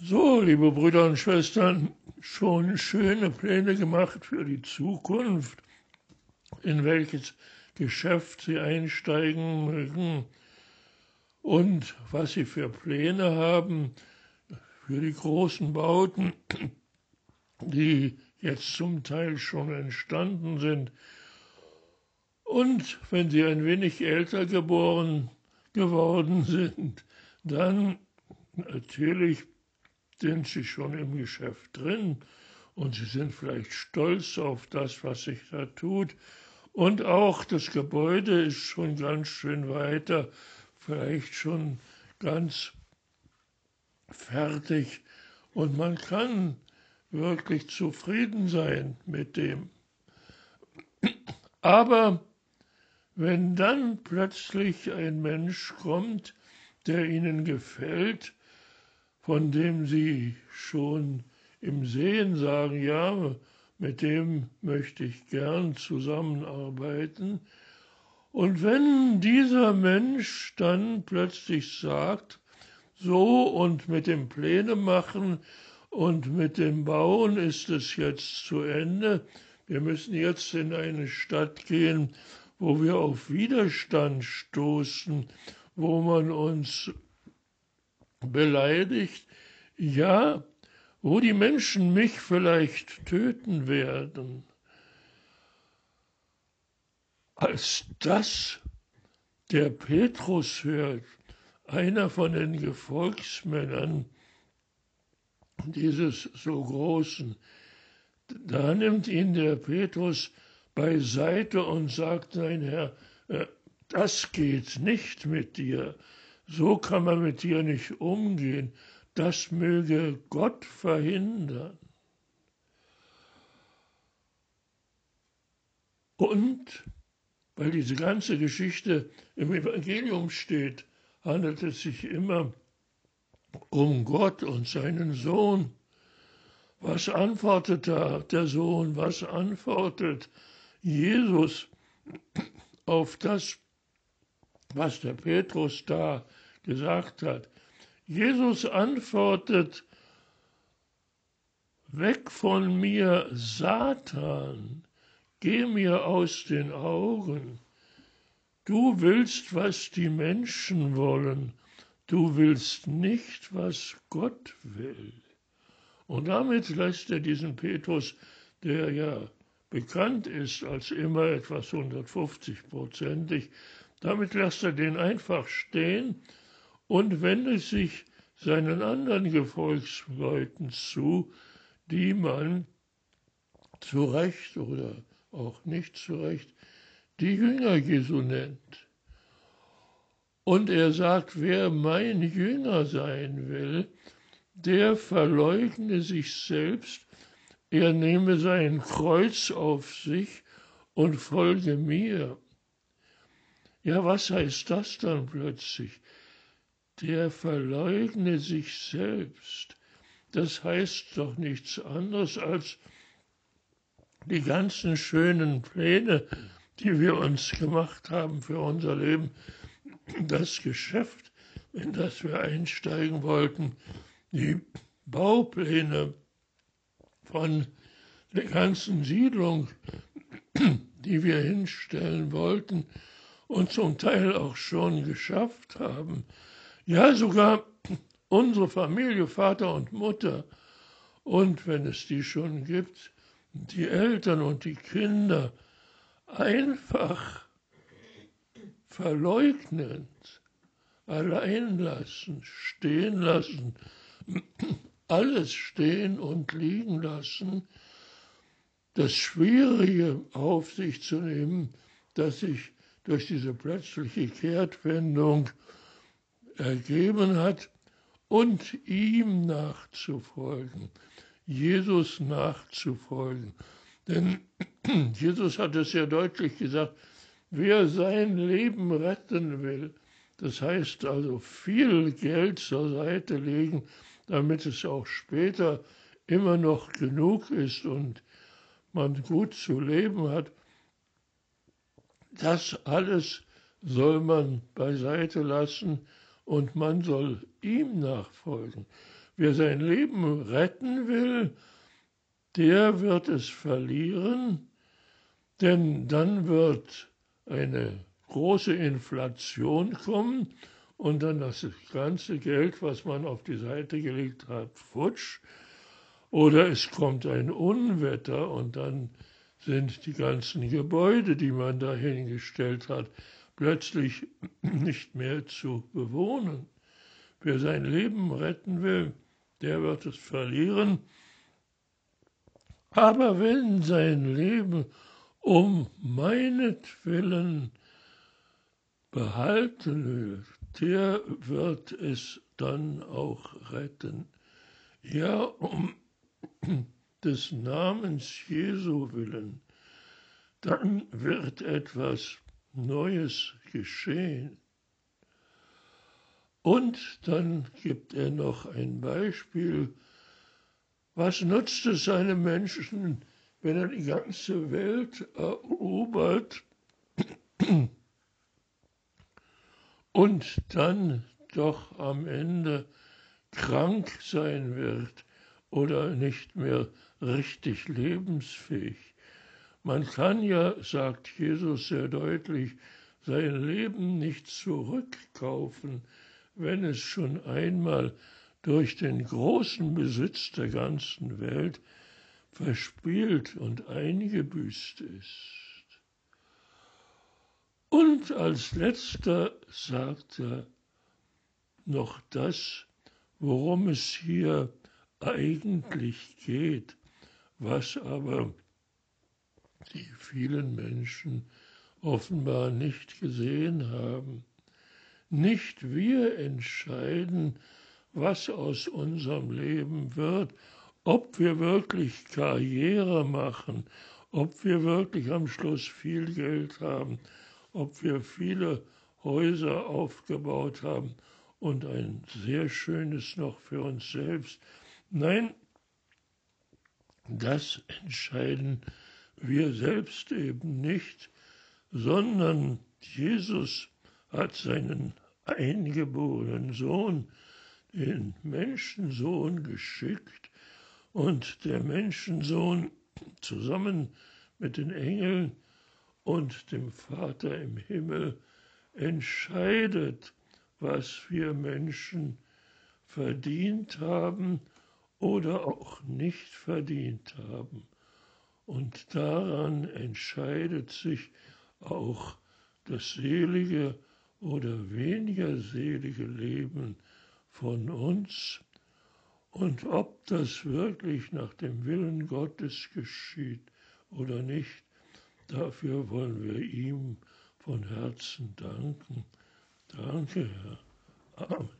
So, liebe Brüder und Schwestern, schon schöne Pläne gemacht für die Zukunft, in welches Geschäft Sie einsteigen mögen und was Sie für Pläne haben für die großen Bauten, die jetzt zum Teil schon entstanden sind. Und wenn Sie ein wenig älter geboren geworden sind, dann natürlich sind Sie schon im Geschäft drin und Sie sind vielleicht stolz auf das, was sich da tut. Und auch das Gebäude ist schon ganz schön weiter, vielleicht schon ganz fertig. Und man kann wirklich zufrieden sein mit dem. Aber wenn dann plötzlich ein Mensch kommt, der ihnen gefällt, von dem sie schon im Sehen sagen, ja, mit dem möchte ich gern zusammenarbeiten. Und wenn dieser Mensch dann plötzlich sagt, so und mit dem Pläne machen und mit dem Bauen ist es jetzt zu Ende, wir müssen jetzt in eine Stadt gehen, wo wir auf Widerstand stoßen, wo man uns beleidigt, ja, wo die Menschen mich vielleicht töten werden. Als das der Petrus hört, einer von den Gefolgsmännern dieses so großen, da nimmt ihn der Petrus beiseite und sagt, nein Herr, äh, das geht nicht mit dir, so kann man mit dir nicht umgehen. Das möge Gott verhindern. Und weil diese ganze Geschichte im Evangelium steht, handelt es sich immer um Gott und seinen Sohn. Was antwortet da der Sohn? Was antwortet Jesus auf das, was der Petrus da gesagt hat. Jesus antwortet, weg von mir, Satan, geh mir aus den Augen. Du willst, was die Menschen wollen, du willst nicht, was Gott will. Und damit lässt er diesen Petrus, der ja bekannt ist als immer etwas 150-prozentig, damit lässt er den einfach stehen und wendet sich seinen anderen Gefolgsleuten zu, die man zu Recht oder auch nicht zu Recht die Jünger Jesu nennt. Und er sagt, wer mein Jünger sein will, der verleugne sich selbst, er nehme sein Kreuz auf sich und folge mir. Ja, was heißt das dann plötzlich? Der verleugne sich selbst. Das heißt doch nichts anderes als die ganzen schönen Pläne, die wir uns gemacht haben für unser Leben, das Geschäft, in das wir einsteigen wollten, die Baupläne von der ganzen Siedlung, die wir hinstellen wollten, und zum Teil auch schon geschafft haben. Ja, sogar unsere Familie, Vater und Mutter, und wenn es die schon gibt, die Eltern und die Kinder einfach verleugnend, allein lassen, stehen lassen, alles stehen und liegen lassen, das Schwierige auf sich zu nehmen, das sich durch diese plötzliche Kehrtwendung ergeben hat und ihm nachzufolgen, Jesus nachzufolgen. Denn Jesus hat es ja deutlich gesagt, wer sein Leben retten will, das heißt also viel Geld zur Seite legen, damit es auch später immer noch genug ist und man gut zu leben hat, das alles soll man beiseite lassen und man soll ihm nachfolgen. wer sein Leben retten will, der wird es verlieren, denn dann wird eine große Inflation kommen und dann das ganze Geld, was man auf die Seite gelegt hat, futsch. Oder es kommt ein Unwetter und dann sind die ganzen Gebäude, die man dahingestellt hat, plötzlich nicht mehr zu bewohnen. Wer sein Leben retten will, der wird es verlieren. Aber wenn sein Leben um meinetwillen behalten will, der wird es dann auch retten. Ja, um des Namens Jesu willen, dann wird etwas Neues geschehen. Und dann gibt er noch ein Beispiel. Was nutzt es einem Menschen, wenn er die ganze Welt erobert und dann doch am Ende krank sein wird oder nicht mehr richtig lebensfähig. Man kann ja, sagt Jesus sehr deutlich, sein Leben nicht zurückkaufen, wenn es schon einmal durch den großen Besitz der ganzen Welt verspielt und eingebüßt ist. Und als letzter sagt er noch das, worum es hier eigentlich geht, was aber die vielen Menschen offenbar nicht gesehen haben. Nicht wir entscheiden, was aus unserem Leben wird, ob wir wirklich Karriere machen, ob wir wirklich am Schluss viel Geld haben, ob wir viele Häuser aufgebaut haben und ein sehr schönes noch für uns selbst. Nein, das entscheiden wir selbst eben nicht, sondern Jesus hat seinen eingeborenen Sohn, den Menschensohn, geschickt und der Menschensohn zusammen mit den Engeln und dem Vater im Himmel entscheidet, was wir Menschen verdient haben oder auch nicht verdient haben. Und daran entscheidet sich auch das selige oder weniger selige Leben von uns und ob das wirklich nach dem Willen Gottes geschieht oder nicht, dafür wollen wir ihm von Herzen danken. Danke, Herr. Amen.